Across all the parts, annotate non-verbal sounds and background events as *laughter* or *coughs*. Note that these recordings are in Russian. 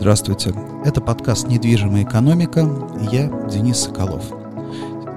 Здравствуйте. Это подкаст «Недвижимая экономика». Я Денис Соколов.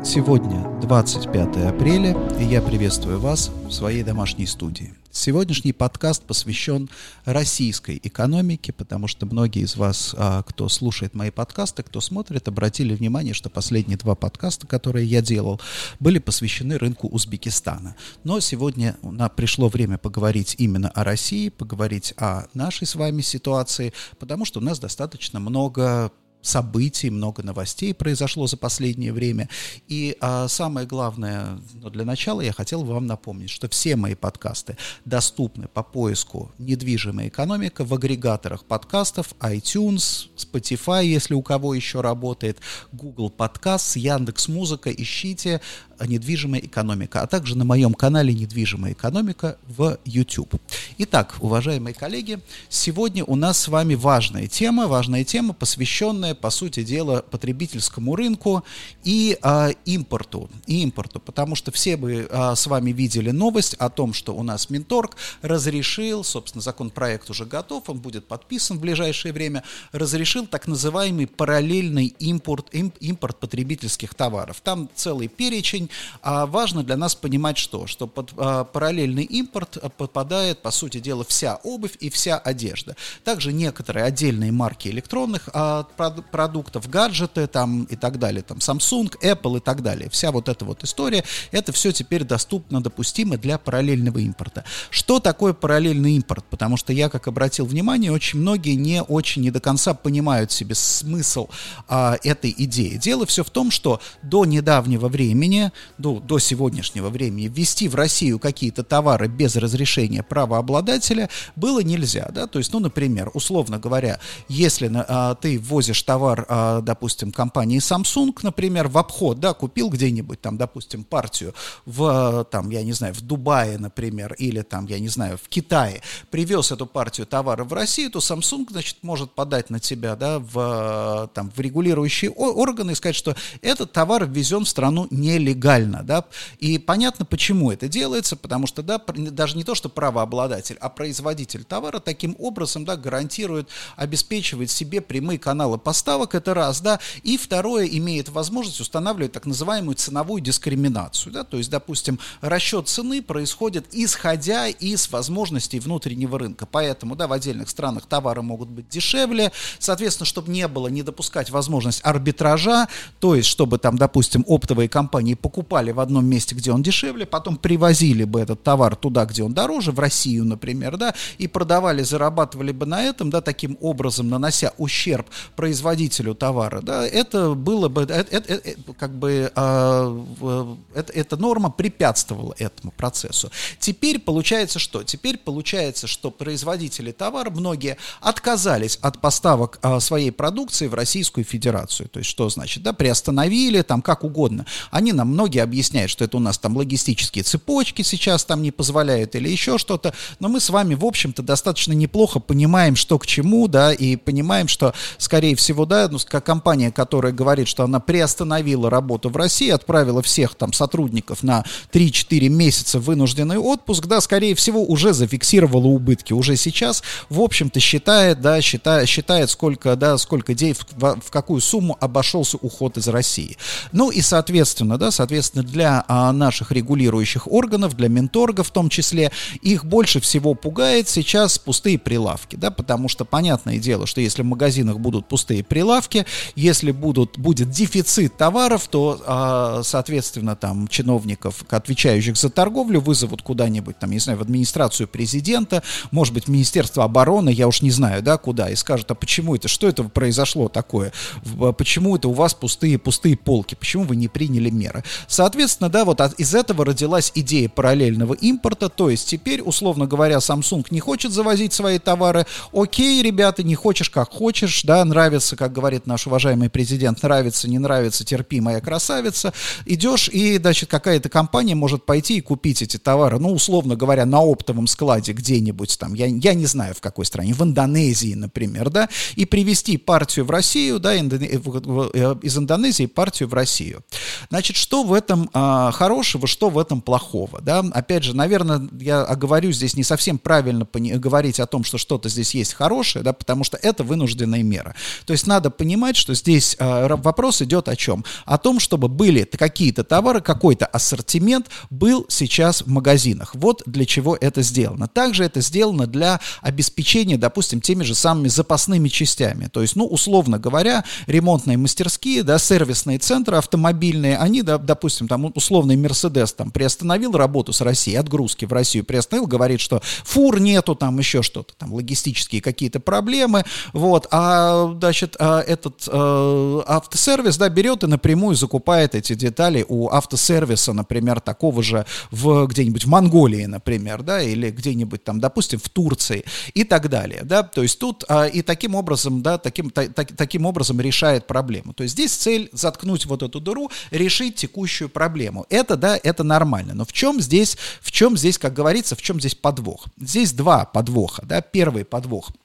Сегодня 25 апреля, и я приветствую вас в своей домашней студии. Сегодняшний подкаст посвящен российской экономике, потому что многие из вас, а, кто слушает мои подкасты, кто смотрит, обратили внимание, что последние два подкаста, которые я делал, были посвящены рынку Узбекистана. Но сегодня пришло время поговорить именно о России, поговорить о нашей с вами ситуации, потому что у нас достаточно много событий, много новостей произошло за последнее время. И а, самое главное, ну, для начала я хотел вам напомнить, что все мои подкасты доступны по поиску «Недвижимая экономика» в агрегаторах подкастов iTunes, Spotify, если у кого еще работает, Google Подкаст, Яндекс Музыка. Ищите «Недвижимая экономика», а также на моем канале «Недвижимая экономика» в YouTube. Итак, уважаемые коллеги, сегодня у нас с вами важная тема, важная тема, посвященная, по сути дела, потребительскому рынку и а, импорту, и импорту, потому что все бы а, с вами видели новость о том, что у нас Минторг разрешил, собственно, законопроект уже готов, он будет подписан в ближайшее время, разрешил так называемый параллельный импорт, импорт потребительских товаров. Там целый перечень, а важно для нас понимать что? Что под а, параллельный импорт а, попадает, по сути дела, вся обувь и вся одежда. Также некоторые отдельные марки электронных а, продуктов, гаджеты там и так далее, там Samsung, Apple и так далее. Вся вот эта вот история, это все теперь доступно, допустимо для параллельного импорта. Что такое параллельный импорт? Потому что я, как обратил внимание, очень многие не очень, не до конца понимают себе смысл а, этой идеи. Дело все в том, что до недавнего времени до, до сегодняшнего времени ввести в Россию какие-то товары без разрешения правообладателя было нельзя, да, то есть, ну, например, условно говоря, если а, ты ввозишь товар, а, допустим, компании Samsung, например, в обход, да, купил где-нибудь там, допустим, партию в, там, я не знаю, в Дубае, например, или там, я не знаю, в Китае, привез эту партию товара в Россию, то Samsung, значит, может подать на тебя, да, в, там, в регулирующие органы и сказать, что этот товар ввезен в страну нелегально легально, да, и понятно, почему это делается, потому что, да, даже не то, что правообладатель, а производитель товара таким образом, да, гарантирует, обеспечивает себе прямые каналы поставок, это раз, да, и второе, имеет возможность устанавливать так называемую ценовую дискриминацию, да, то есть, допустим, расчет цены происходит исходя из возможностей внутреннего рынка, поэтому, да, в отдельных странах товары могут быть дешевле, соответственно, чтобы не было, не допускать возможность арбитража, то есть, чтобы там, допустим, оптовые компании покупали покупали в одном месте, где он дешевле, потом привозили бы этот товар туда, где он дороже, в Россию, например, да, и продавали, зарабатывали бы на этом, да, таким образом нанося ущерб производителю товара, да, это было бы, это, это, это, как бы, э, это, эта норма препятствовала этому процессу. Теперь получается что? Теперь получается, что производители товара, многие отказались от поставок э, своей продукции в Российскую Федерацию. То есть что значит, да, приостановили, там, как угодно. Они нам многие объясняют, что это у нас там логистические цепочки сейчас там не позволяют или еще что-то, но мы с вами, в общем-то, достаточно неплохо понимаем, что к чему, да, и понимаем, что, скорее всего, да, ну, как компания, которая говорит, что она приостановила работу в России, отправила всех там сотрудников на 3-4 месяца вынужденный отпуск, да, скорее всего, уже зафиксировала убытки, уже сейчас, в общем-то, считает, да, считает, считает сколько, да, сколько денег, в, в какую сумму обошелся уход из России. Ну и, соответственно, да, соответственно, соответственно, для а, наших регулирующих органов, для менторга в том числе, их больше всего пугает сейчас пустые прилавки, да, потому что понятное дело, что если в магазинах будут пустые прилавки, если будут, будет дефицит товаров, то, а, соответственно, там чиновников, отвечающих за торговлю, вызовут куда-нибудь, там, не знаю, в администрацию президента, может быть, в Министерство обороны, я уж не знаю, да, куда, и скажут, а почему это, что это произошло такое, почему это у вас пустые, пустые полки, почему вы не приняли меры. Соответственно, да, вот из этого родилась идея параллельного импорта, то есть теперь, условно говоря, Samsung не хочет завозить свои товары, окей, ребята, не хочешь, как хочешь, да, нравится, как говорит наш уважаемый президент, нравится, не нравится, терпи, моя красавица, идешь и, значит, какая-то компания может пойти и купить эти товары, ну, условно говоря, на оптовом складе где-нибудь там, я, я не знаю в какой стране, в Индонезии, например, да, и привезти партию в Россию, да, э, из Индонезии партию в Россию. Значит, что в в этом а, хорошего, что в этом плохого, да? Опять же, наверное, я оговорю здесь не совсем правильно говорить о том, что что-то здесь есть хорошее, да, потому что это вынужденная мера. То есть надо понимать, что здесь а, вопрос идет о чем? О том, чтобы были какие-то товары, какой-то ассортимент был сейчас в магазинах. Вот для чего это сделано. Также это сделано для обеспечения, допустим, теми же самыми запасными частями. То есть, ну, условно говоря, ремонтные мастерские, да, сервисные центры автомобильные, они, да, допустим, там условный Мерседес там приостановил работу с Россией, отгрузки в Россию приостановил, говорит, что фур нету, там еще что-то, там логистические какие-то проблемы, вот, а, значит, а, этот а, автосервис, да, берет и напрямую закупает эти детали у автосервиса, например, такого же в где-нибудь в Монголии, например, да, или где-нибудь там, допустим, в Турции и так далее, да, то есть тут а, и таким образом, да, таким, та, таким образом решает проблему. То есть здесь цель заткнуть вот эту дыру, решить текущую проблему. Это, да, это нормально. Но в чем здесь, в чем здесь, как говорится, в чем здесь подвох? Здесь два подвоха, да. Первый подвох –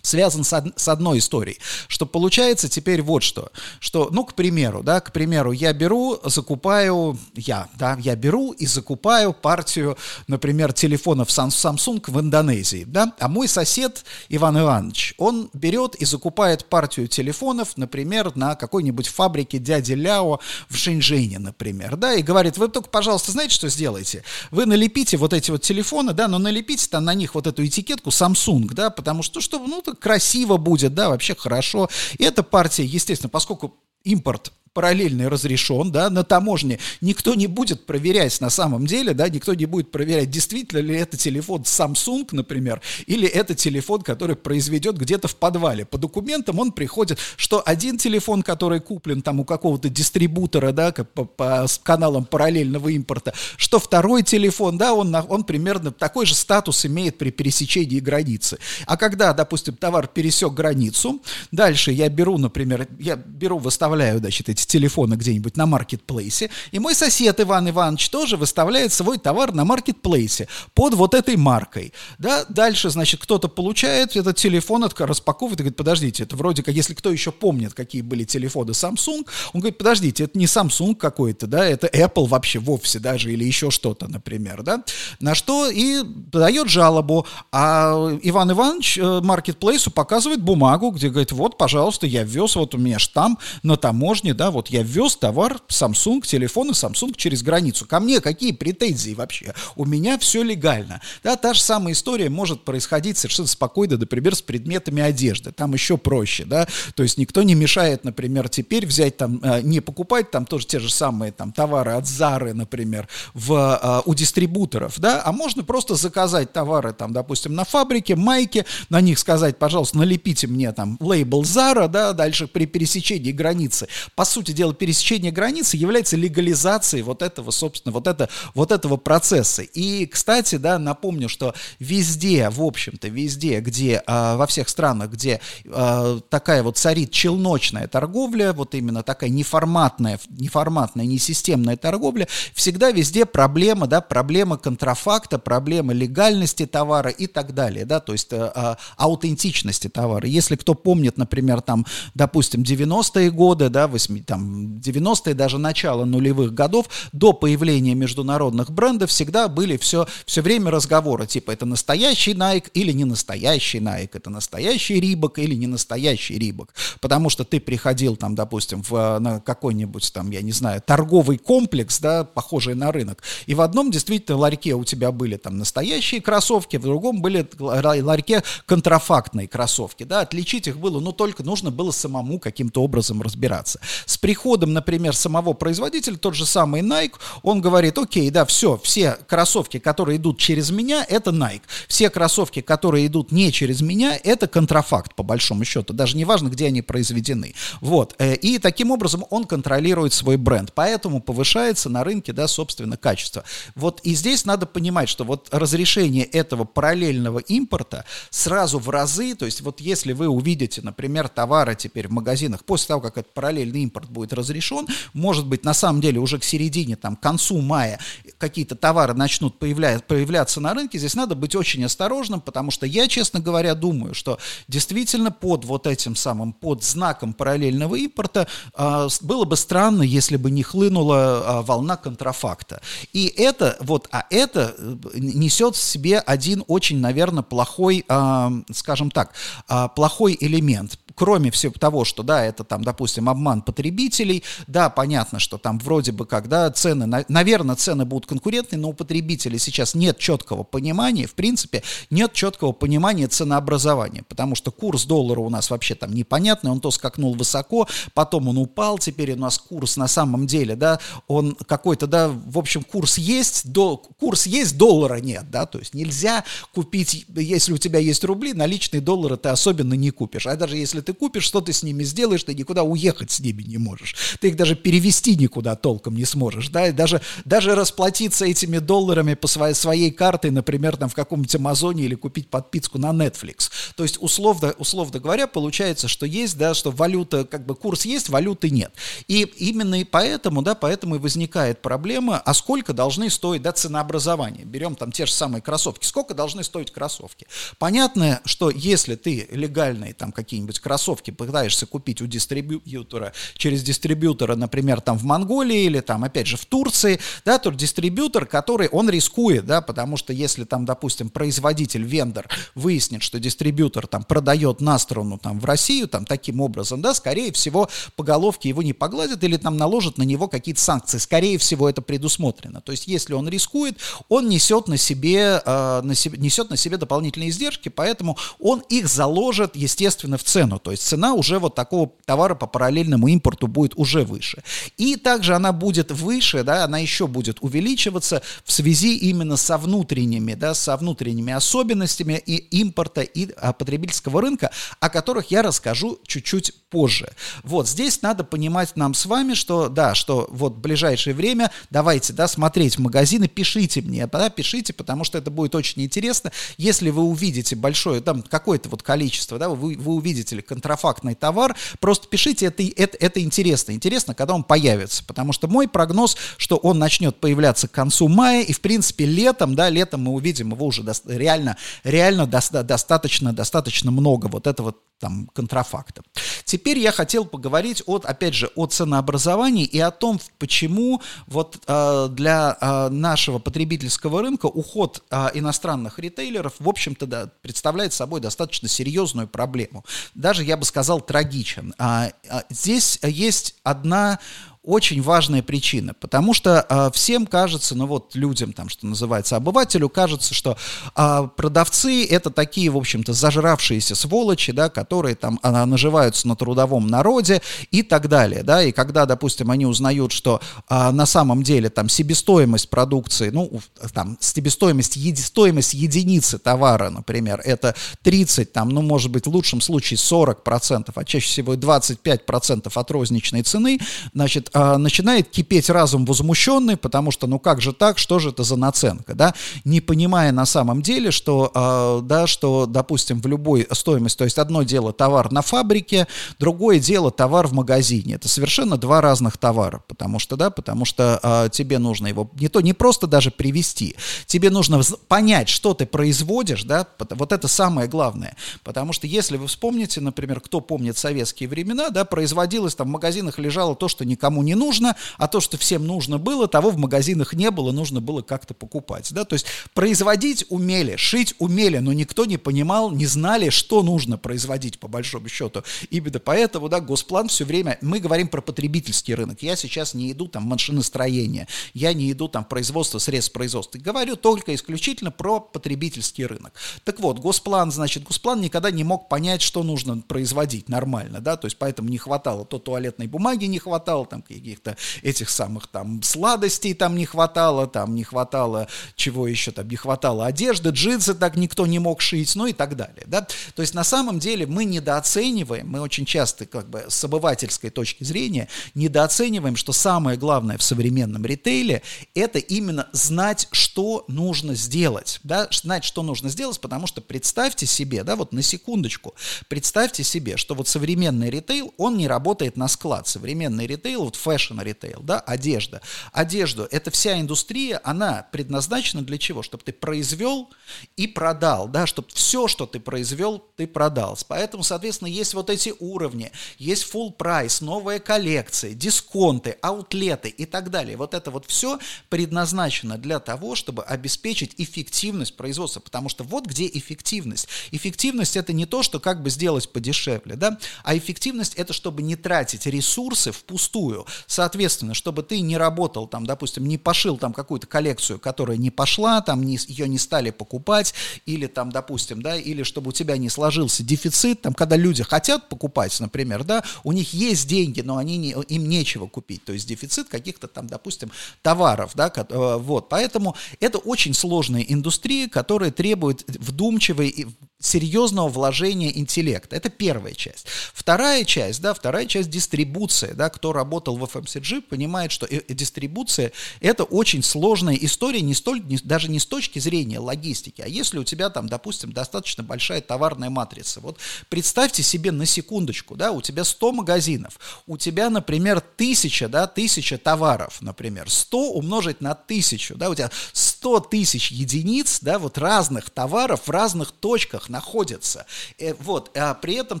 связан с, од, с одной историей, что получается теперь вот что, что, ну, к примеру, да, к примеру, я беру, закупаю, я, да, я беру и закупаю партию, например, телефонов Samsung в Индонезии, да, а мой сосед Иван Иванович, он берет и закупает партию телефонов, например, на какой-нибудь фабрике дяди Ляо в Шэньчжэне, например, да, и говорит, вы только, пожалуйста, знаете, что сделаете? Вы налепите вот эти вот телефоны, да, но налепите там на них вот эту этикетку Samsung, да, потому что, что ну, красиво будет, да, вообще хорошо. И эта партия, естественно, поскольку импорт параллельный разрешен, да, на таможне никто не будет проверять на самом деле, да, никто не будет проверять, действительно ли это телефон Samsung, например, или это телефон, который произведет где-то в подвале. По документам он приходит, что один телефон, который куплен там у какого-то дистрибутора, да, по, по каналам параллельного импорта, что второй телефон, да, он, он примерно такой же статус имеет при пересечении границы. А когда, допустим, товар пересек границу, дальше я беру, например, я беру, выставляю, значит, эти телефона где-нибудь на маркетплейсе, и мой сосед Иван Иванович тоже выставляет свой товар на маркетплейсе под вот этой маркой. Да? Дальше, значит, кто-то получает этот телефон, распаковывает и говорит, подождите, это вроде как, если кто еще помнит, какие были телефоны Samsung, он говорит, подождите, это не Samsung какой-то, да, это Apple вообще вовсе даже, или еще что-то, например, да, на что и подает жалобу, а Иван Иванович маркетплейсу показывает бумагу, где говорит, вот, пожалуйста, я ввез, вот у меня штамп на таможне, да, вот я ввез товар Samsung, телефоны Samsung через границу. Ко мне какие претензии вообще? У меня все легально. Да, та же самая история может происходить совершенно спокойно, например, с предметами одежды. Там еще проще, да, то есть никто не мешает, например, теперь взять там, э, не покупать там тоже те же самые там товары от Зары, например, в, э, у дистрибуторов, да, а можно просто заказать товары там, допустим, на фабрике, майки, на них сказать, пожалуйста, налепите мне там лейбл Зара, да, дальше при пересечении границы. По сути, сути дела, пересечение границы является легализацией вот этого, собственно, вот, это, вот этого процесса. И, кстати, да, напомню, что везде, в общем-то, везде, где, э, во всех странах, где э, такая вот царит челночная торговля, вот именно такая неформатная, неформатная, несистемная торговля, всегда везде проблема, да, проблема контрафакта, проблема легальности товара и так далее, да, то есть э, аутентичности товара. Если кто помнит, например, там, допустим, 90-е годы, да, 80 там 90-е, даже начало нулевых годов, до появления международных брендов всегда были все, все время разговоры, типа это настоящий Nike или не настоящий Nike, это настоящий Рибок или не настоящий Рибок, потому что ты приходил там, допустим, в, на какой-нибудь там, я не знаю, торговый комплекс, да, похожий на рынок, и в одном действительно ларьке у тебя были там настоящие кроссовки, в другом были ларьке контрафактные кроссовки, да, отличить их было, но только нужно было самому каким-то образом разбираться. С приходом, например, самого производителя, тот же самый Nike, он говорит, окей, да, все, все кроссовки, которые идут через меня, это Nike. Все кроссовки, которые идут не через меня, это контрафакт, по большому счету. Даже не важно, где они произведены. Вот. Э, и таким образом он контролирует свой бренд. Поэтому повышается на рынке, да, собственно, качество. Вот и здесь надо понимать, что вот разрешение этого параллельного импорта сразу в разы, то есть вот если вы увидите, например, товары теперь в магазинах, после того, как этот параллельный импорт импорт будет разрешен, может быть, на самом деле уже к середине, там, к концу мая какие-то товары начнут появля- появляться на рынке, здесь надо быть очень осторожным, потому что я, честно говоря, думаю, что действительно под вот этим самым, под знаком параллельного импорта э, было бы странно, если бы не хлынула э, волна контрафакта. И это, вот, а это э, несет в себе один очень, наверное, плохой, э, скажем так, э, плохой элемент кроме всего того, что, да, это там, допустим, обман потребителей, да, понятно, что там вроде бы, когда цены, на, наверное, цены будут конкурентные, но у потребителей сейчас нет четкого понимания, в принципе, нет четкого понимания ценообразования, потому что курс доллара у нас вообще там непонятный, он то скакнул высоко, потом он упал, теперь у нас курс на самом деле, да, он какой-то, да, в общем, курс есть, до, курс есть, доллара нет, да, то есть нельзя купить, если у тебя есть рубли, наличные доллары ты особенно не купишь, а даже если ты купишь, что ты с ними сделаешь, ты никуда уехать с ними не можешь. Ты их даже перевести никуда толком не сможешь, да, и даже, даже расплатиться этими долларами по своей, своей картой, например, там в каком-нибудь Амазоне или купить подписку на Netflix. То есть, условно, условно говоря, получается, что есть, да, что валюта, как бы курс есть, валюты нет. И именно и поэтому, да, поэтому и возникает проблема, а сколько должны стоить, да, ценообразование. Берем там те же самые кроссовки. Сколько должны стоить кроссовки? Понятно, что если ты легальные там какие-нибудь кроссовки кроссовки пытаешься купить у дистрибьютора, через дистрибьютора, например, там в Монголии или там, опять же, в Турции, да, то дистрибьютор, который, он рискует, да, потому что если там, допустим, производитель, вендор выяснит, что дистрибьютор там продает на сторону там в Россию, там таким образом, да, скорее всего, по головке его не погладят или там наложат на него какие-то санкции. Скорее всего, это предусмотрено. То есть, если он рискует, он несет на себе, э, на себе, несет на себе дополнительные издержки, поэтому он их заложит, естественно, в цену. То есть цена уже вот такого товара по параллельному импорту будет уже выше. И также она будет выше, да, она еще будет увеличиваться в связи именно со внутренними, да, со внутренними особенностями и импорта, и а, потребительского рынка, о которых я расскажу чуть-чуть позже. Вот здесь надо понимать нам с вами, что, да, что вот в ближайшее время давайте, да, смотреть в магазины, пишите мне, да, пишите, потому что это будет очень интересно. Если вы увидите большое, там, какое-то вот количество, да, вы, вы увидите контрафактный товар, просто пишите, это, это, это интересно. Интересно, когда он появится, потому что мой прогноз, что он начнет появляться к концу мая, и, в принципе, летом, да, летом мы увидим его уже до, реально, реально до, достаточно, достаточно много вот этого там контрафакта. Теперь я хотел поговорить от, опять же, о ценообразовании и о том, почему вот э, для э, нашего потребительского рынка уход э, иностранных ритейлеров, в общем-то, да, представляет собой достаточно серьезную проблему. Даже, я бы сказал, трагичен. А, а, здесь есть одна очень важная причина, потому что э, всем кажется, ну вот людям там, что называется, обывателю кажется, что э, продавцы это такие, в общем-то, зажравшиеся сволочи, да, которые там э, наживаются на трудовом народе и так далее, да, и когда, допустим, они узнают, что э, на самом деле там себестоимость продукции, ну, там, себестоимость, еди, стоимость единицы товара, например, это 30, там, ну, может быть, в лучшем случае 40%, а чаще всего 25% от розничной цены, значит, э, начинает кипеть разум возмущенный, потому что, ну как же так, что же это за наценка, да, не понимая на самом деле, что, э, да, что, допустим, в любой стоимости, то есть одно дело товар на фабрике, другое дело товар в магазине, это совершенно два разных товара, потому что, да, потому что э, тебе нужно его не то, не просто даже привести, тебе нужно понять, что ты производишь, да, вот это самое главное, потому что если вы вспомните, например, кто помнит советские времена, да, производилось там в магазинах лежало то, что никому не нужно, а то, что всем нужно было, того в магазинах не было, нужно было как-то покупать. Да? То есть производить умели, шить умели, но никто не понимал, не знали, что нужно производить по большому счету. Именно поэтому да, Госплан все время, мы говорим про потребительский рынок, я сейчас не иду там в машиностроение, я не иду там в производство средств производства, говорю только исключительно про потребительский рынок. Так вот, Госплан, значит, Госплан никогда не мог понять, что нужно производить нормально, да, то есть поэтому не хватало, то туалетной бумаги не хватало, там каких-то этих самых там сладостей там не хватало, там не хватало чего еще, там не хватало одежды, джинсы так никто не мог шить, ну и так далее, да. То есть на самом деле мы недооцениваем, мы очень часто как бы с обывательской точки зрения недооцениваем, что самое главное в современном ритейле это именно знать, что нужно сделать, да, знать, что нужно сделать, потому что представьте себе, да, вот на секундочку, представьте себе, что вот современный ритейл, он не работает на склад, современный ритейл, вот fashion-ритейл, да, одежда. Одежду, это вся индустрия, она предназначена для чего? Чтобы ты произвел и продал, да, чтобы все, что ты произвел, ты продал. Поэтому, соответственно, есть вот эти уровни, есть full прайс, новая коллекция, дисконты, аутлеты и так далее. Вот это вот все предназначено для того, чтобы обеспечить эффективность производства, потому что вот где эффективность. Эффективность это не то, что как бы сделать подешевле, да, а эффективность это чтобы не тратить ресурсы впустую. Соответственно, чтобы ты не работал там, допустим, не пошил там какую-то коллекцию, которая не пошла, там не, ее не стали покупать, или там, допустим, да, или чтобы у тебя не сложился дефицит, там, когда люди хотят покупать, например, да, у них есть деньги, но они не, им нечего купить, то есть дефицит каких-то там, допустим, товаров, да, э, вот, поэтому это очень сложная индустрия, которая требует вдумчивой серьезного вложения интеллекта. Это первая часть. Вторая часть, да, вторая часть дистрибуция, да, кто работал в FMCG, понимает, что и дистрибуция это очень сложная история, не столь, не, даже не с точки зрения логистики, а если у тебя там, допустим, достаточно большая товарная матрица. Вот представьте себе на секундочку, да, у тебя 100 магазинов, у тебя, например, тысяча, да, тысяча товаров, например, 100 умножить на тысячу, да, у тебя 100 тысяч единиц, да, вот разных товаров в разных точках находятся. Э, вот, а при этом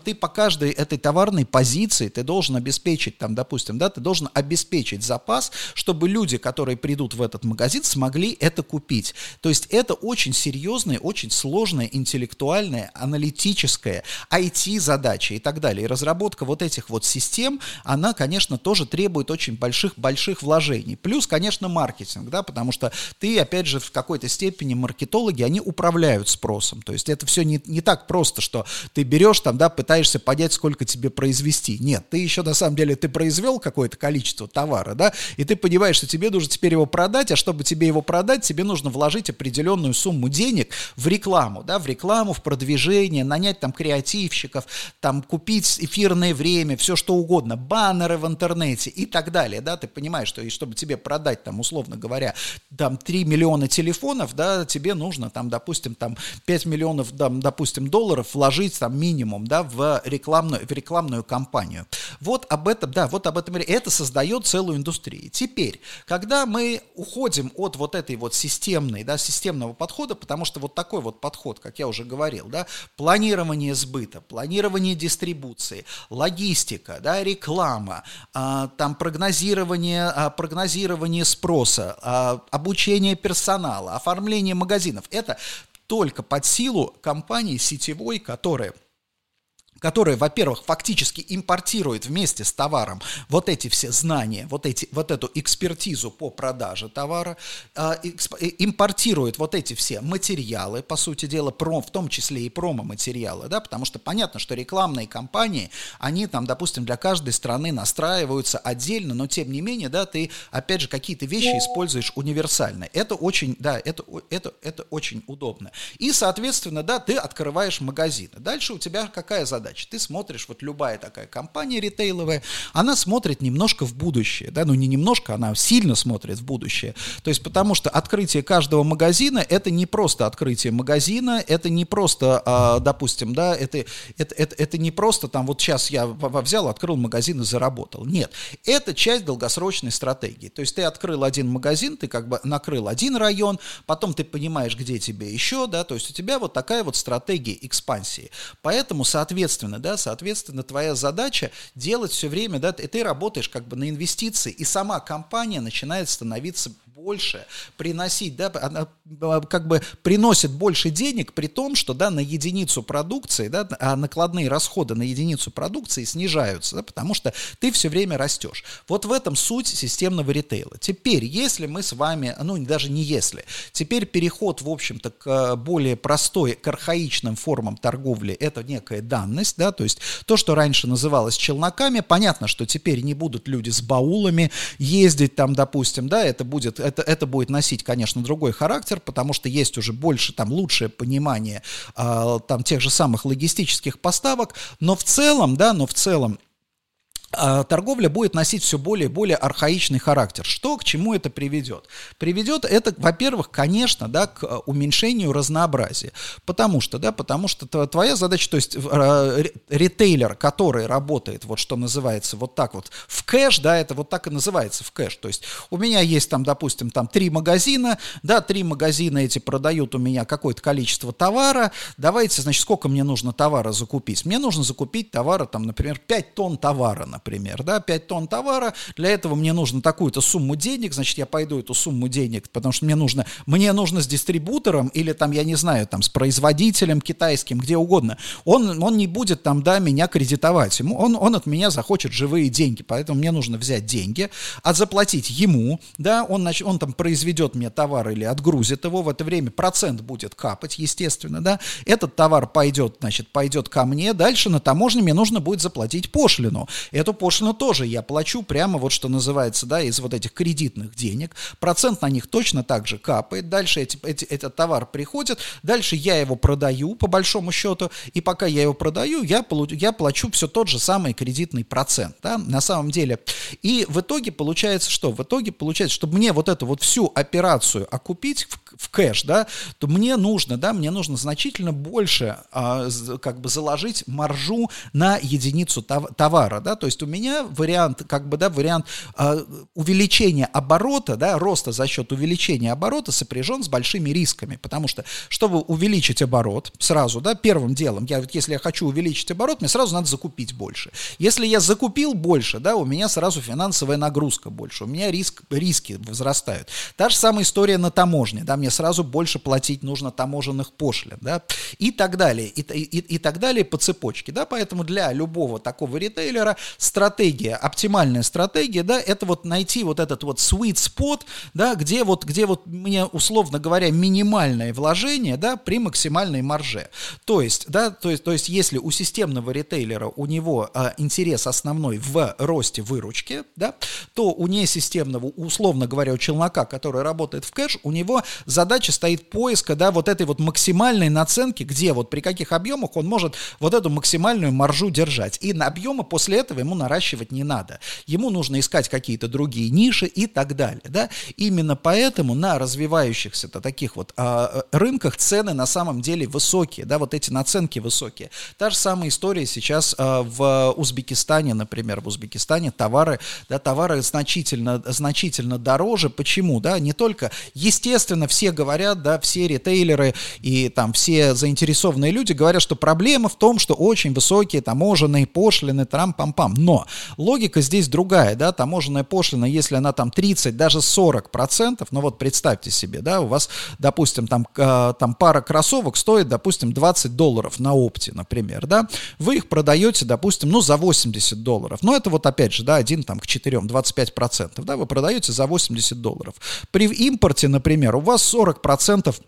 ты по каждой этой товарной позиции ты должен обеспечить, там, допустим, да, ты должен обеспечить запас, чтобы люди, которые придут в этот магазин, смогли это купить. То есть это очень серьезная, очень сложная, интеллектуальная, аналитическая IT-задача и так далее. И разработка вот этих вот систем, она, конечно, тоже требует очень больших-больших вложений. Плюс, конечно, маркетинг, да, потому что ты, опять же, в какой-то степени маркетологи, они управляют спросом. То есть это все не, не так просто, что ты берешь там, да, пытаешься понять, сколько тебе произвести. Нет, ты еще на самом деле, ты произвел какое-то количество товара, да, и ты понимаешь, что тебе нужно теперь его продать, а чтобы тебе его продать, тебе нужно вложить определенную сумму денег в рекламу, да, в рекламу, в продвижение, нанять там креативщиков, там купить эфирное время, все что угодно, баннеры в интернете и так далее, да, ты понимаешь, что и чтобы тебе продать там, условно говоря, там 3 миллиона телефонов, да, тебе нужно там, допустим, там 5 миллионов, там, допустим, долларов вложить там минимум, да, в рекламную, в рекламную кампанию. Вот об этом, да, вот об этом, это создает целую индустрию. Теперь, когда мы уходим от вот этой вот системной, да, системного подхода, потому что вот такой вот подход, как я уже говорил, да, планирование сбыта, планирование дистрибуции, логистика, да, реклама, а, там прогнозирование, а, прогнозирование спроса, а, обучение персонала, оформление магазинов, это только под силу компании сетевой, которая которая, во-первых, фактически импортирует вместе с товаром вот эти все знания, вот, эти, вот эту экспертизу по продаже товара, э, импортирует вот эти все материалы, по сути дела, пром, в том числе и промо-материалы, да, потому что понятно, что рекламные кампании, они там, допустим, для каждой страны настраиваются отдельно, но тем не менее, да, ты, опять же, какие-то вещи используешь универсально. Это очень, да, это, это, это очень удобно. И, соответственно, да, ты открываешь магазины. Дальше у тебя какая задача? Задача. Ты смотришь, вот любая такая компания ритейловая, она смотрит немножко в будущее, да, ну не немножко, она сильно смотрит в будущее. То есть потому что открытие каждого магазина это не просто открытие магазина, это не просто, а, допустим, да, это, это, это, это не просто там вот сейчас я взял, открыл магазин и заработал. Нет, это часть долгосрочной стратегии. То есть ты открыл один магазин, ты как бы накрыл один район, потом ты понимаешь, где тебе еще, да, то есть у тебя вот такая вот стратегия экспансии. Поэтому, соответственно, соответственно, да, соответственно, твоя задача делать все время, да, и ты работаешь как бы на инвестиции, и сама компания начинает становиться больше, приносить, да, она а, как бы приносит больше денег, при том, что, да, на единицу продукции, да, а накладные расходы на единицу продукции снижаются, да, потому что ты все время растешь. Вот в этом суть системного ритейла. Теперь, если мы с вами, ну, даже не если, теперь переход, в общем-то, к более простой, к архаичным формам торговли, это некая данность, да, то есть то, что раньше называлось челноками, понятно, что теперь не будут люди с баулами ездить там, допустим, да, это будет, это, это будет носить, конечно, другой характер, потому что есть уже больше, там, лучшее понимание э, там тех же самых логистических поставок, но в целом, да, но в целом торговля будет носить все более и более архаичный характер. Что к чему это приведет? Приведет это, во-первых, конечно, да, к э, уменьшению разнообразия. Потому что, да, потому что твоя задача, то есть э, ритейлер, который работает, вот что называется, вот так вот, в кэш, да, это вот так и называется, в кэш. То есть у меня есть там, допустим, там три магазина, да, три магазина эти продают у меня какое-то количество товара. Давайте, значит, сколько мне нужно товара закупить? Мне нужно закупить товара, там, например, 5 тонн товара, например например, да, 5 тонн товара, для этого мне нужно такую-то сумму денег, значит, я пойду эту сумму денег, потому что мне нужно, мне нужно с дистрибутором или там, я не знаю, там, с производителем китайским, где угодно, он, он не будет там, да, меня кредитовать, ему, он, он от меня захочет живые деньги, поэтому мне нужно взять деньги, а заплатить ему, да, он, значит, он там произведет мне товар или отгрузит его, в это время процент будет капать, естественно, да, этот товар пойдет, значит, пойдет ко мне, дальше на таможне мне нужно будет заплатить пошлину, эту пошлину тоже я плачу прямо вот что называется, да, из вот этих кредитных денег. Процент на них точно так же капает. Дальше эти, эти, этот товар приходит, дальше я его продаю по большому счету, и пока я его продаю, я, получу, я плачу все тот же самый кредитный процент, да, на самом деле. И в итоге получается что? В итоге получается, чтобы мне вот эту вот всю операцию окупить в кэш, да, то мне нужно, да, мне нужно значительно больше а, как бы заложить маржу на единицу товара, да, то есть у меня вариант, как бы, да, вариант э, увеличения оборота, да, роста за счет увеличения оборота сопряжен с большими рисками, потому что, чтобы увеличить оборот сразу, да, первым делом, я, если я хочу увеличить оборот, мне сразу надо закупить больше. Если я закупил больше, да, у меня сразу финансовая нагрузка больше, у меня риск, риски возрастают. Та же самая история на таможне, да, мне сразу больше платить нужно таможенных пошлин, да, и так далее, и, и, и так далее по цепочке, да, поэтому для любого такого ритейлера стратегия, оптимальная стратегия, да, это вот найти вот этот вот sweet spot, да, где вот, где вот мне, условно говоря, минимальное вложение, да, при максимальной марже. То есть, да, то есть, то есть если у системного ритейлера у него а, интерес основной в росте выручки, да, то у несистемного, условно говоря, у челнока, который работает в кэш, у него задача стоит поиска, да, вот этой вот максимальной наценки, где вот при каких объемах он может вот эту максимальную маржу держать. И на объемы после этого ему наращивать не надо. Ему нужно искать какие-то другие ниши и так далее. Да? Именно поэтому на развивающихся-то таких вот а, рынках цены на самом деле высокие, да, вот эти наценки высокие. Та же самая история сейчас а, в Узбекистане, например, в Узбекистане товары, да, товары значительно, значительно дороже. Почему? Да, не только, естественно, все говорят, да, все ритейлеры и там все заинтересованные люди говорят, что проблема в том, что очень высокие таможенные пошлины, трам-пам-пам. Но логика здесь другая, да, таможенная пошлина, если она там 30, даже 40 процентов, ну вот представьте себе, да, у вас, допустим, там, э, там пара кроссовок стоит, допустим, 20 долларов на опте, например, да, вы их продаете, допустим, ну, за 80 долларов, но это вот опять же, да, один там к 4, 25 процентов, да, вы продаете за 80 долларов. При импорте, например, у вас 40 процентов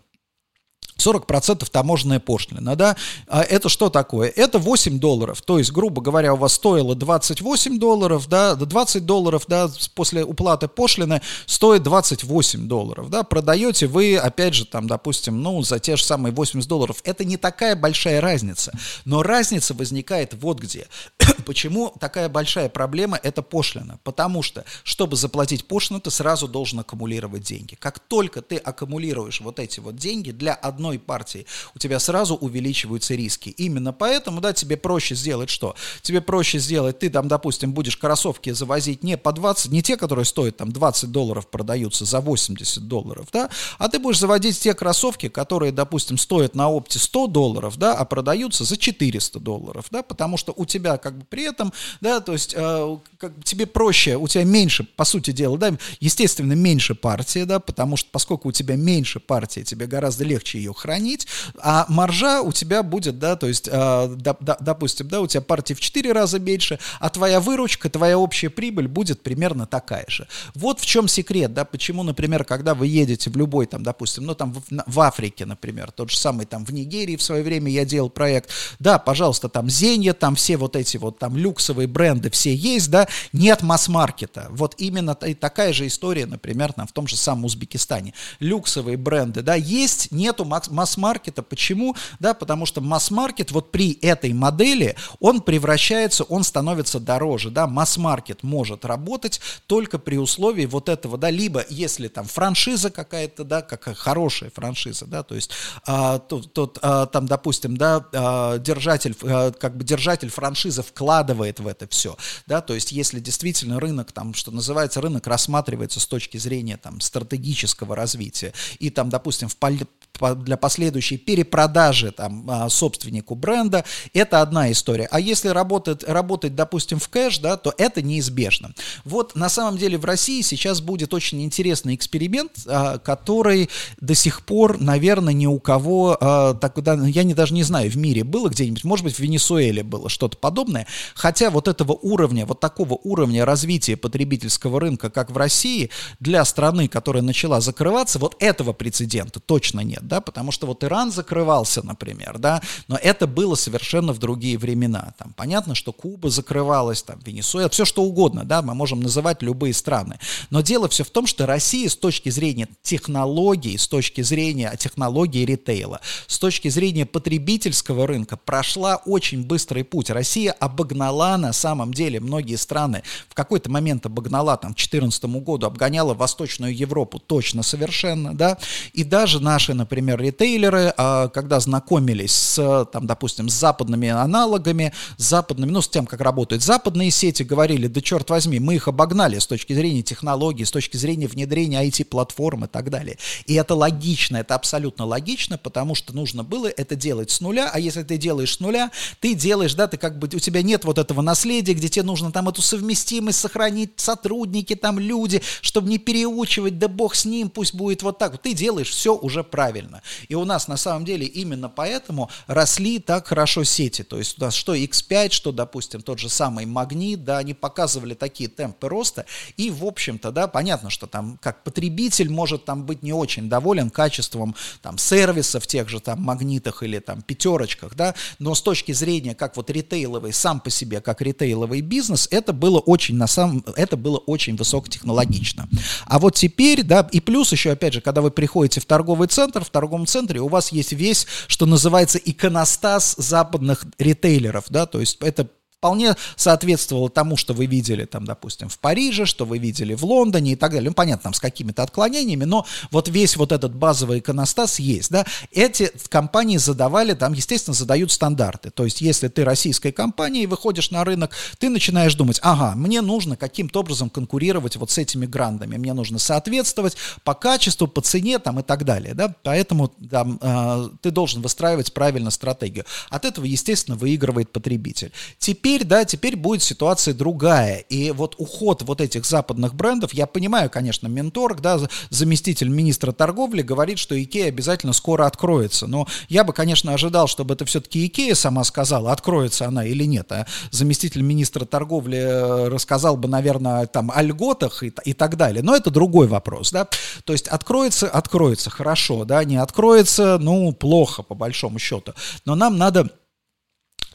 40% таможенная пошлина, да, а это что такое? Это 8 долларов, то есть, грубо говоря, у вас стоило 28 долларов, да, 20 долларов, да, после уплаты пошлины стоит 28 долларов, да, продаете вы, опять же, там, допустим, ну, за те же самые 80 долларов, это не такая большая разница, но разница возникает вот где. *coughs* Почему такая большая проблема – это пошлина? Потому что, чтобы заплатить пошлину, ты сразу должен аккумулировать деньги. Как только ты аккумулируешь вот эти вот деньги для одной одной партии, у тебя сразу увеличиваются риски. Именно поэтому, да, тебе проще сделать что? Тебе проще сделать, ты там, допустим, будешь кроссовки завозить не по 20, не те, которые стоят там 20 долларов, продаются за 80 долларов, да, а ты будешь заводить те кроссовки, которые, допустим, стоят на опте 100 долларов, да, а продаются за 400 долларов, да, потому что у тебя как бы при этом, да, то есть э, как, тебе проще, у тебя меньше, по сути дела, да, естественно, меньше партии, да, потому что поскольку у тебя меньше партии, тебе гораздо легче ее хранить, а маржа у тебя будет, да, то есть, э, до, до, допустим, да, у тебя партии в 4 раза меньше, а твоя выручка, твоя общая прибыль будет примерно такая же. Вот в чем секрет, да, почему, например, когда вы едете в любой, там, допустим, ну, там, в, в Африке, например, тот же самый, там, в Нигерии в свое время я делал проект, да, пожалуйста, там, Зенья, там, все вот эти вот, там, люксовые бренды все есть, да, нет масс-маркета. Вот именно такая же история, например, там, в том же самом Узбекистане. Люксовые бренды, да, есть, нету масс-маркета. Почему? Да, потому что масс-маркет вот при этой модели, он превращается, он становится дороже, да, масс-маркет может работать только при условии вот этого, да, либо если там франшиза какая-то, да, как хорошая франшиза, да, то есть а, тут, тут а, там, допустим, да, а, держатель, а, как бы держатель франшизы вкладывает в это все, да, то есть если действительно рынок, там, что называется, рынок рассматривается с точки зрения там стратегического развития, и там, допустим, в, для последующей перепродажи там, а, собственнику бренда, это одна история. А если работать, работать, допустим, в кэш, да, то это неизбежно. Вот на самом деле в России сейчас будет очень интересный эксперимент, а, который до сих пор, наверное, ни у кого, а, так, я не, даже не знаю, в мире было где-нибудь, может быть, в Венесуэле было что-то подобное, хотя вот этого уровня, вот такого уровня развития потребительского рынка, как в России, для страны, которая начала закрываться, вот этого прецедента точно нет да, потому что вот Иран закрывался, например, да, но это было совершенно в другие времена, там, понятно, что Куба закрывалась, там, Венесуэла, все что угодно, да, мы можем называть любые страны, но дело все в том, что Россия с точки зрения технологий, с точки зрения технологии ритейла, с точки зрения потребительского рынка прошла очень быстрый путь, Россия обогнала на самом деле многие страны, в какой-то момент обогнала, там, к 2014 году обгоняла Восточную Европу точно совершенно, да, и даже наши, например, например, ритейлеры, а, когда знакомились с, там, допустим, с западными аналогами, с западными, ну, с тем, как работают западные сети, говорили, да черт возьми, мы их обогнали с точки зрения технологий, с точки зрения внедрения IT-платформ и так далее. И это логично, это абсолютно логично, потому что нужно было это делать с нуля, а если ты делаешь с нуля, ты делаешь, да, ты как бы, у тебя нет вот этого наследия, где тебе нужно там эту совместимость сохранить, сотрудники, там люди, чтобы не переучивать, да бог с ним, пусть будет вот так. Ты делаешь все уже правильно правильно. И у нас на самом деле именно поэтому росли так хорошо сети. То есть у нас что X5, что, допустим, тот же самый Магнит, да, они показывали такие темпы роста. И, в общем-то, да, понятно, что там как потребитель может там быть не очень доволен качеством там сервиса в тех же там магнитах или там пятерочках, да, но с точки зрения как вот ритейловый, сам по себе как ритейловый бизнес, это было очень на самом, это было очень высокотехнологично. А вот теперь, да, и плюс еще, опять же, когда вы приходите в торговый центр, в торговом центре у вас есть весь, что называется, иконостас западных ритейлеров, да, то есть это вполне соответствовало тому, что вы видели там, допустим, в Париже, что вы видели в Лондоне и так далее. Ну, понятно, там с какими-то отклонениями, но вот весь вот этот базовый иконостас есть, да. Эти компании задавали, там, естественно, задают стандарты. То есть, если ты российская компания и выходишь на рынок, ты начинаешь думать, ага, мне нужно каким-то образом конкурировать вот с этими грандами, мне нужно соответствовать по качеству, по цене там и так далее, да. Поэтому там, э, ты должен выстраивать правильно стратегию. От этого, естественно, выигрывает потребитель. Теперь теперь, да, теперь будет ситуация другая. И вот уход вот этих западных брендов, я понимаю, конечно, Менторг, да, заместитель министра торговли говорит, что Икея обязательно скоро откроется. Но я бы, конечно, ожидал, чтобы это все-таки Икея сама сказала, откроется она или нет. А заместитель министра торговли э, рассказал бы, наверное, там о льготах и, и так далее. Но это другой вопрос, да. То есть откроется, откроется, хорошо, да, не откроется, ну, плохо, по большому счету. Но нам надо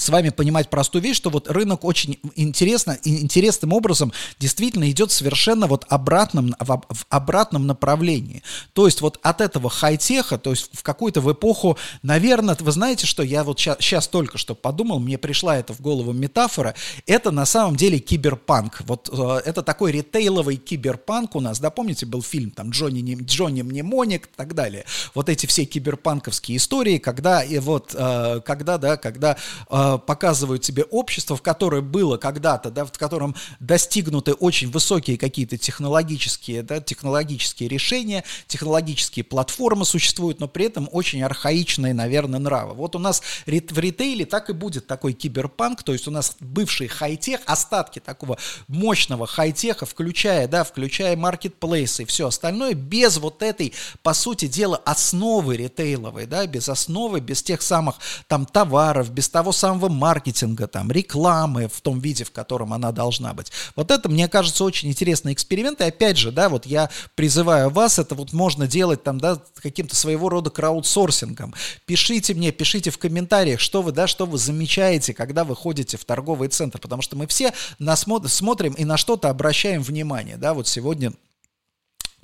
с вами понимать простую вещь, что вот рынок очень интересно, интересным образом действительно идет совершенно вот обратном, в, в обратном направлении. То есть вот от этого хай-теха, то есть в какую-то в эпоху, наверное, вы знаете, что я вот сейчас, только что подумал, мне пришла это в голову метафора, это на самом деле киберпанк. Вот э, это такой ритейловый киберпанк у нас, да, помните, был фильм там Джонни, Джонни Мнемоник и так далее. Вот эти все киберпанковские истории, когда и вот, э, когда, да, когда э, показывают тебе общество, в которое было когда-то, да, в котором достигнуты очень высокие какие-то технологические, да, технологические решения, технологические платформы существуют, но при этом очень архаичные, наверное, нравы. Вот у нас в ритейле так и будет такой киберпанк, то есть у нас бывший хай-тех, остатки такого мощного хай-теха, включая, да, включая маркетплейсы и все остальное, без вот этой, по сути дела, основы ритейловой, да, без основы, без тех самых там товаров, без того самого маркетинга, там, рекламы в том виде, в котором она должна быть. Вот это, мне кажется, очень интересный эксперимент, и опять же, да, вот я призываю вас, это вот можно делать там, да, каким-то своего рода краудсорсингом. Пишите мне, пишите в комментариях, что вы, да, что вы замечаете, когда вы ходите в торговый центр, потому что мы все насмотр- смотрим и на что-то обращаем внимание, да, вот сегодня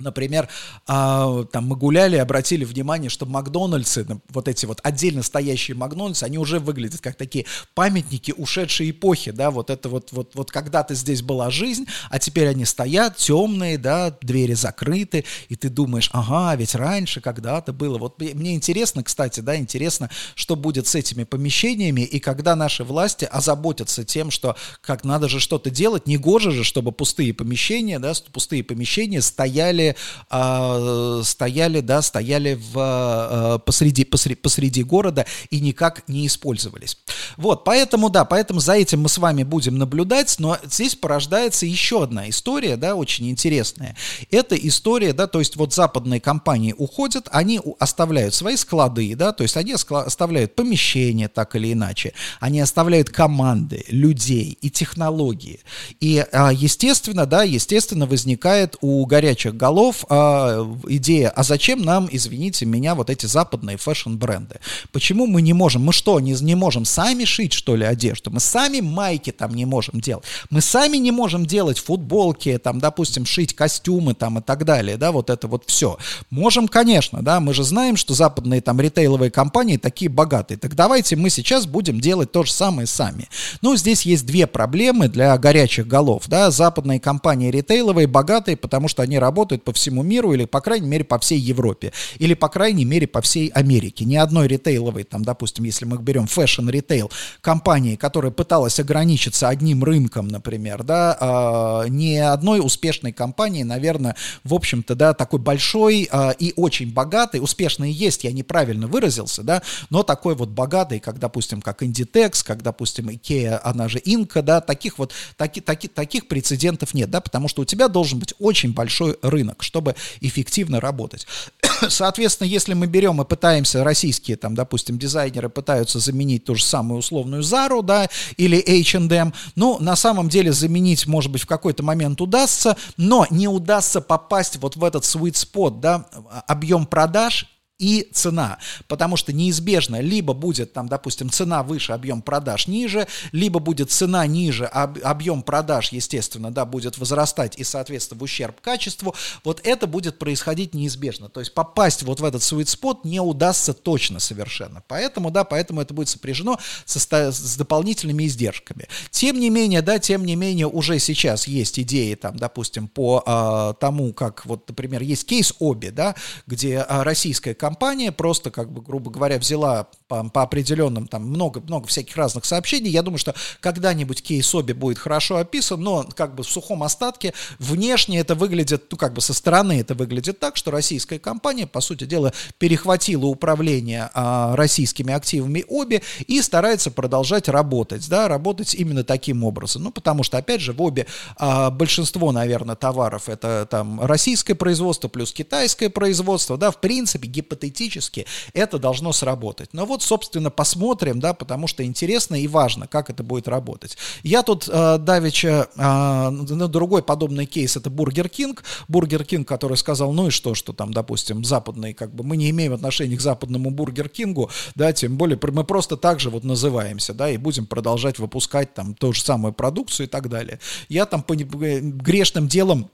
Например, а, там мы гуляли и обратили внимание, что Макдональдсы, вот эти вот отдельно стоящие Макдональдсы, они уже выглядят как такие памятники ушедшей эпохи, да, вот это вот, вот, вот когда-то здесь была жизнь, а теперь они стоят темные, да, двери закрыты, и ты думаешь, ага, ведь раньше когда-то было. Вот мне интересно, кстати, да, интересно, что будет с этими помещениями, и когда наши власти озаботятся тем, что как надо же что-то делать, не гоже же, чтобы пустые помещения, да, пустые помещения стояли стояли, стояли, да, стояли в, а, посреди, посреди, посреди города и никак не использовались. Вот, поэтому, да, поэтому за этим мы с вами будем наблюдать, но здесь порождается еще одна история, да, очень интересная. Это история, да, то есть вот западные компании уходят, они оставляют свои склады, да, то есть они оставляют помещения так или иначе, они оставляют команды, людей и технологии. И, а, естественно, да, естественно, возникает у горячих голов голов а, идея, а зачем нам, извините меня, вот эти западные фэшн-бренды? Почему мы не можем? Мы что, не, не можем сами шить, что ли, одежду? Мы сами майки там не можем делать? Мы сами не можем делать футболки, там, допустим, шить костюмы там и так далее, да, вот это вот все. Можем, конечно, да, мы же знаем, что западные там ритейловые компании такие богатые. Так давайте мы сейчас будем делать то же самое сами. Ну, здесь есть две проблемы для горячих голов, да, западные компании ритейловые богатые, потому что они работают по всему миру или, по крайней мере, по всей Европе. Или, по крайней мере, по всей Америке. Ни одной ритейловой, там, допустим, если мы берем fashion-ритейл, компании, которая пыталась ограничиться одним рынком, например, да, э, ни одной успешной компании, наверное, в общем-то, да, такой большой э, и очень богатый, успешный есть, я неправильно выразился, да, но такой вот богатый, как, допустим, как Inditex, как, допустим, Ikea, она же Инка, да, таких вот, таки, таки, таких прецедентов нет, да, потому что у тебя должен быть очень большой рынок рынок, чтобы эффективно работать. *coughs* Соответственно, если мы берем и пытаемся, российские, там, допустим, дизайнеры пытаются заменить ту же самую условную Зару, да, или H&M, ну, на самом деле заменить, может быть, в какой-то момент удастся, но не удастся попасть вот в этот sweet spot, да, объем продаж и цена, потому что неизбежно либо будет там, допустим, цена выше, объем продаж ниже, либо будет цена ниже, об, объем продаж, естественно, да, будет возрастать и, соответственно, в ущерб качеству, вот это будет происходить неизбежно, то есть попасть вот в этот sweet spot не удастся точно совершенно, поэтому, да, поэтому это будет сопряжено со, с дополнительными издержками. Тем не менее, да, тем не менее, уже сейчас есть идеи, там, допустим, по а, тому, как, вот, например, есть кейс Оби, да, где а, российская компания компания просто, как бы, грубо говоря, взяла по, по определенным, там, много, много всяких разных сообщений. Я думаю, что когда-нибудь кейс Оби будет хорошо описан, но как бы в сухом остатке внешне это выглядит, ну, как бы со стороны это выглядит так, что российская компания, по сути дела, перехватила управление а, российскими активами Оби и старается продолжать работать, да, работать именно таким образом. Ну, потому что, опять же, в Оби а, большинство, наверное, товаров это там российское производство плюс китайское производство, да, в принципе, гипотетически, теоретически, это должно сработать. Но вот, собственно, посмотрим, да, потому что интересно и важно, как это будет работать. Я тут э, давеча, э, на другой подобный кейс, это Бургер Кинг, Бургер Кинг, который сказал, ну и что, что там, допустим, западный, как бы, мы не имеем отношения к западному Бургер Кингу, да, тем более мы просто так же вот называемся, да, и будем продолжать выпускать там ту же самую продукцию и так далее. Я там по грешным делом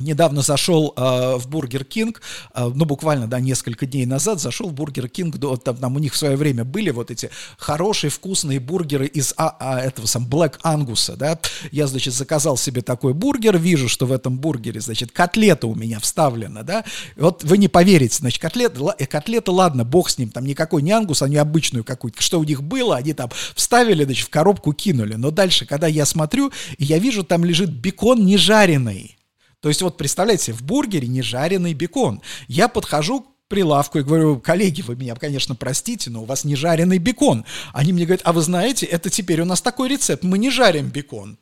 Недавно зашел э, в Бургер Кинг, э, ну буквально, да, несколько дней назад зашел в Бургер Кинг, до, там, там у них в свое время были вот эти хорошие вкусные бургеры из а, а, этого сам Black Angus, да. Я, значит, заказал себе такой бургер, вижу, что в этом бургере, значит, котлета у меня вставлена, да. Вот вы не поверите, значит, котлета, э, котлета, ладно, бог с ним, там никакой не ангус, они обычную какую-то, что у них было, они там вставили, значит, в коробку кинули. Но дальше, когда я смотрю, я вижу, там лежит бекон не жареный. То есть вот представляете, в бургере не жареный бекон. Я подхожу к прилавку и говорю, коллеги, вы меня, конечно, простите, но у вас не жареный бекон. Они мне говорят, а вы знаете, это теперь у нас такой рецепт, мы не жарим бекон.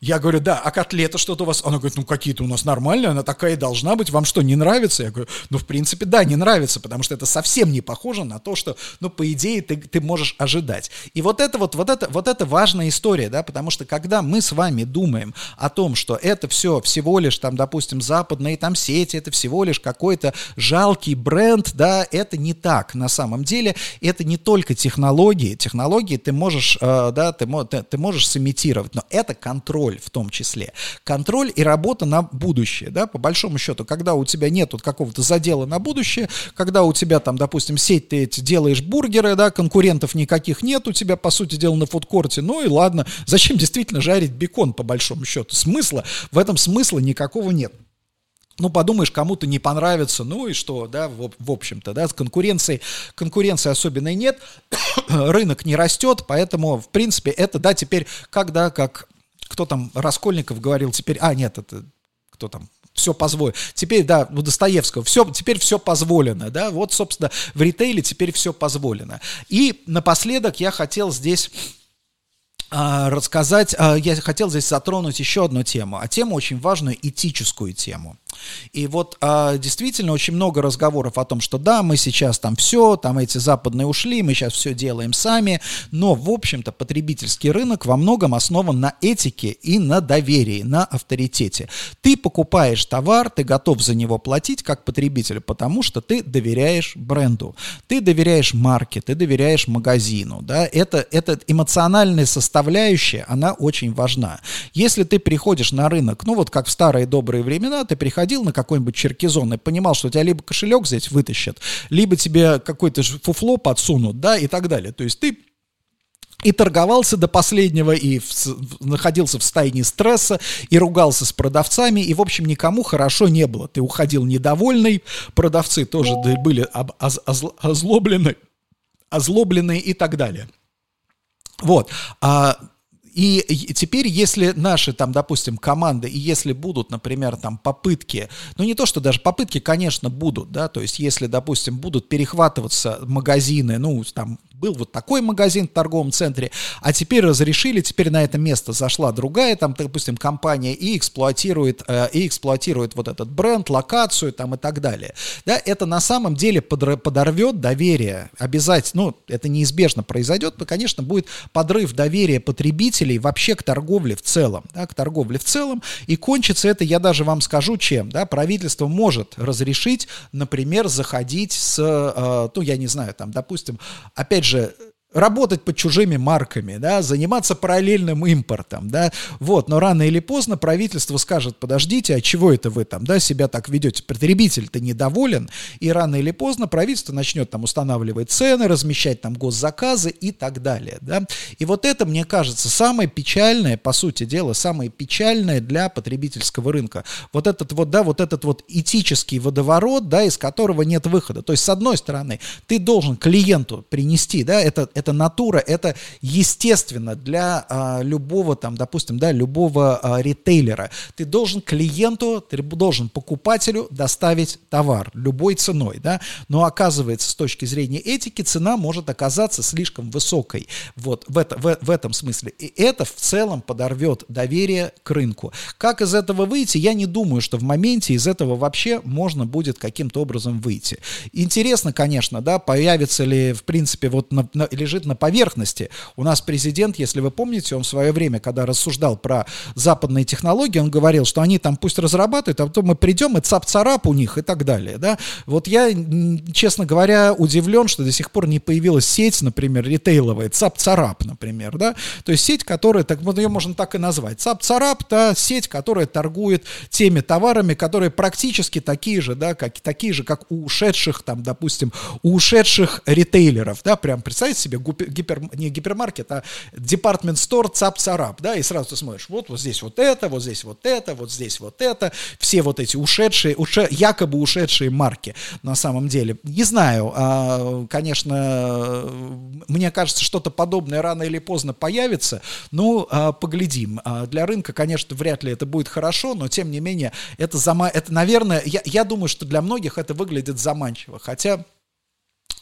Я говорю, да, а котлета что-то у вас? Она говорит, ну какие-то у нас нормальные, она такая должна быть, вам что, не нравится? Я говорю, ну в принципе, да, не нравится, потому что это совсем не похоже на то, что, ну по идее, ты, ты можешь ожидать. И вот это вот, вот это, вот это важная история, да, потому что когда мы с вами думаем о том, что это все всего лишь там, допустим, западные там сети, это всего лишь какой-то жалкий бренд, да, это не так на самом деле, это не только технологии, технологии ты можешь, э, да, ты, ты, ты можешь сымитировать, но это контроль контроль в том числе. Контроль и работа на будущее, да, по большому счету, когда у тебя нет вот какого-то задела на будущее, когда у тебя там, допустим, сеть ты эти делаешь бургеры, да, конкурентов никаких нет у тебя, по сути дела, на фудкорте, ну и ладно, *laughs* зачем действительно жарить бекон, по большому счету? Смысла, в этом смысла никакого нет. Ну, подумаешь, кому-то не понравится, ну и что, да, в, в общем-то, да, с конкуренцией, конкуренции особенной нет, *coughs* рынок не растет, поэтому, в принципе, это, да, теперь, когда, как кто там, Раскольников говорил теперь, а, нет, это кто там, все позволено. Теперь, да, у Достоевского, все, теперь все позволено, да, вот, собственно, в ритейле теперь все позволено. И напоследок я хотел здесь а, рассказать, а, я хотел здесь затронуть еще одну тему, а тему очень важную, этическую тему. И вот а, действительно очень много разговоров о том, что да, мы сейчас там все, там эти западные ушли, мы сейчас все делаем сами, но в общем-то потребительский рынок во многом основан на этике и на доверии, на авторитете. Ты покупаешь товар, ты готов за него платить как потребитель, потому что ты доверяешь бренду, ты доверяешь марке, ты доверяешь магазину, да, это, это эмоциональная составляющая, она очень важна. Если ты приходишь на рынок, ну вот как в старые добрые времена, ты приходишь ходил на какой-нибудь черкизон и понимал, что у тебя либо кошелек здесь вытащат, либо тебе какой-то фуфло подсунут, да, и так далее. То есть ты и торговался до последнего, и в, находился в стайне стресса, и ругался с продавцами, и, в общем, никому хорошо не было. Ты уходил недовольный, продавцы тоже были об, оз, оз, озлоблены, озлобленные и так далее. Вот. А и теперь, если наши там, допустим, команды, и если будут, например, там попытки, ну не то, что даже попытки, конечно, будут, да, то есть если, допустим, будут перехватываться магазины, ну, там, был вот такой магазин в торговом центре, а теперь разрешили, теперь на это место зашла другая, там, допустим, компания и эксплуатирует, э, и эксплуатирует вот этот бренд, локацию там и так далее. Да, это на самом деле подорвет доверие, обязательно, ну, это неизбежно произойдет, то, конечно, будет подрыв доверия потребителей вообще к торговле в целом, да, к торговле в целом, и кончится это, я даже вам скажу, чем, да, правительство может разрешить, например, заходить с, э, ну, я не знаю, там, допустим, опять же, работать под чужими марками, да, заниматься параллельным импортом, да, вот, но рано или поздно правительство скажет, подождите, а чего это вы там, да, себя так ведете, потребитель-то недоволен, и рано или поздно правительство начнет там устанавливать цены, размещать там госзаказы и так далее, да, и вот это, мне кажется, самое печальное, по сути дела, самое печальное для потребительского рынка, вот этот вот, да, вот этот вот этический водоворот, да, из которого нет выхода, то есть, с одной стороны, ты должен клиенту принести, да, это, это это натура, это естественно для а, любого там, допустим, да, любого а, ритейлера. Ты должен клиенту, ты должен покупателю доставить товар любой ценой, да, но оказывается с точки зрения этики цена может оказаться слишком высокой, вот в, это, в, в этом смысле. И это в целом подорвет доверие к рынку. Как из этого выйти, я не думаю, что в моменте из этого вообще можно будет каким-то образом выйти. Интересно, конечно, да, появится ли, в принципе, вот на, на, лежит на поверхности. У нас президент, если вы помните, он в свое время, когда рассуждал про западные технологии, он говорил, что они там пусть разрабатывают, а потом мы придем, и цап-царап у них и так далее, да. Вот я, честно говоря, удивлен, что до сих пор не появилась сеть, например, ритейловая, цап-царап, например, да. То есть сеть, которая, так, ее можно так и назвать. Цап-царап, да, сеть, которая торгует теми товарами, которые практически такие же, да, как, такие же, как у ушедших, там, допустим, у ушедших ритейлеров, да, прям представьте себе, гипер, не гипермаркет, а департмент стор цап-царап, да, и сразу ты смотришь, вот, вот здесь вот это, вот здесь вот это, вот здесь вот это, все вот эти ушедшие, уше, якобы ушедшие марки на самом деле. Не знаю, а, конечно, мне кажется, что-то подобное рано или поздно появится, ну, а, поглядим. А, для рынка, конечно, вряд ли это будет хорошо, но тем не менее, это, зама... это наверное, я, я думаю, что для многих это выглядит заманчиво, хотя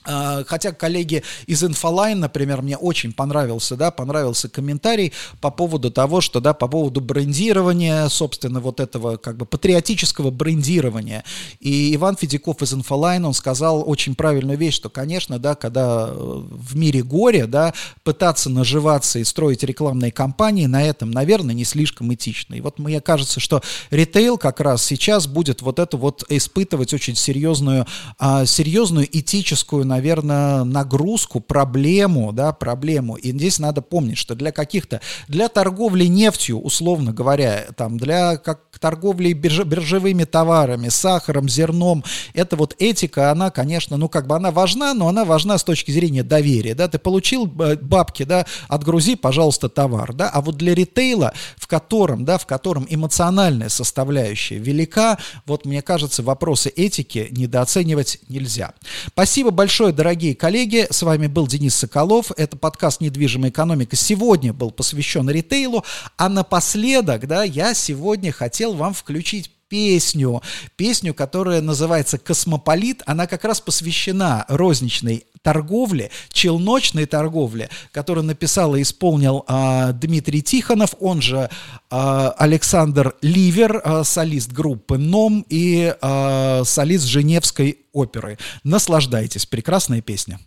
хотя коллеги из Infoline, например, мне очень понравился, да, понравился комментарий по поводу того, что, да, по поводу брендирования, собственно, вот этого как бы патриотического брендирования. И Иван Федяков из Infoline, он сказал очень правильную вещь, что, конечно, да, когда э, в мире горе, да, пытаться наживаться и строить рекламные кампании на этом, наверное, не слишком этично. И вот мне кажется, что ритейл как раз сейчас будет вот это вот испытывать очень серьезную, а, серьезную этическую, наверное, нагрузку, проблему, да, проблему. И здесь надо помнить, что для каких-то, для торговли нефтью, условно говоря, там, для как торговли бирж, биржевыми товарами, сахаром, зерном, это вот этика, она, конечно, ну, как бы она важна, но она важна с точки зрения доверия, да, ты получил э, бабки, да, отгрузи, пожалуйста, товар, да, а вот для ритейла, в котором, да, в котором эмоциональная составляющая велика, вот, мне кажется, вопросы этики недооценивать нельзя. Спасибо большое большое, дорогие коллеги. С вами был Денис Соколов. Это подкаст «Недвижимая экономика». Сегодня был посвящен ритейлу. А напоследок, да, я сегодня хотел вам включить песню, песню, которая называется «Космополит». Она как раз посвящена розничной торговле, челночной торговле, которую написал и исполнил а, Дмитрий Тихонов, он же а, Александр Ливер, а, солист группы «Ном» и а, солист Женевской оперы. Наслаждайтесь, прекрасная песня.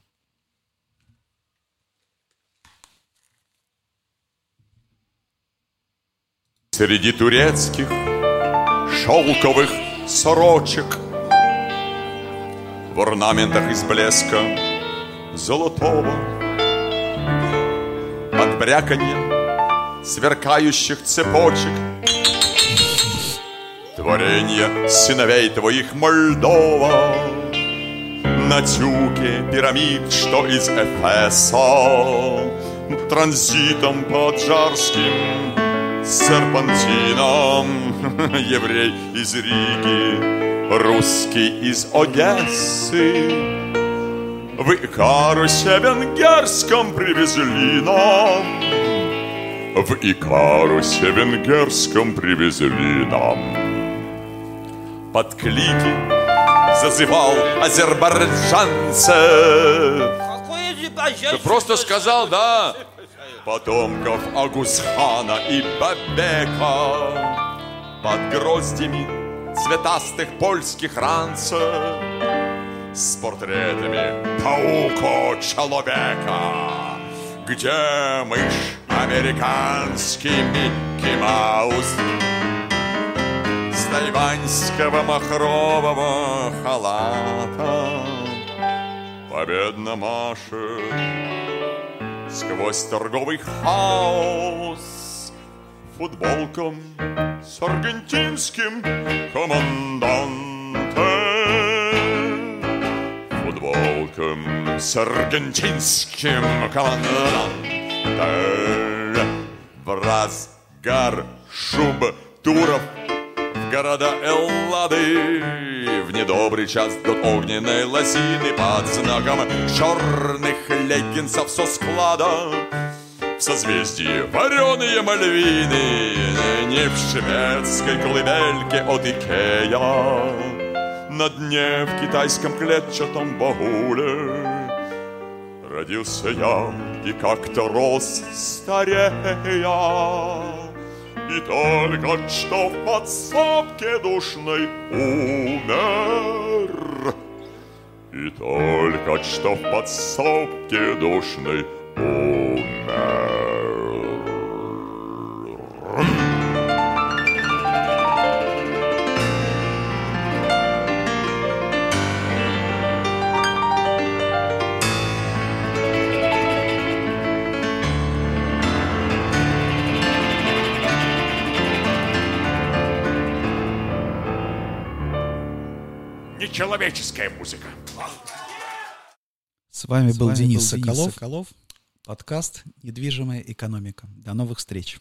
Среди турецких шелковых сорочек В орнаментах из блеска золотого От бряканья сверкающих цепочек. Творенье сыновей твоих Мольдова. На тюке пирамид, что из Эфеса. Транзитом поджарским серпантином. Еврей из Риги, русский из Одессы В Икарусе венгерском привезли нам. В Икарусе венгерском привезли нам. Под клики зазывал азербайджанцев Ты просто сказал, да? потомков Агусхана и Бабека. Под гроздями цветастых польских ранцев С портретами пауко-человека Где мышь? Американский Микки Маус. С тайваньского махрового халата. Победно машет Сквозь торговый хаос. Футболком с аргентинским командантом Футболком с аргентинским командантом В разгар шуб туров в города Эллады. В недобрый час Ждут огненной лосины под знаком Черных леггинсов со склада. В созвездии вареные мальвины Не в шведской колыбельке от Икея На дне в китайском клетчатом багуле Родился я и как-то рос старея. И только что в подсобке душной умер. И только что в подсобке душной умер Нечеловеческая музыка. С вами С был вами Денис был Денис Соколов. Соколов. Подкаст «Недвижимая экономика». До новых встреч.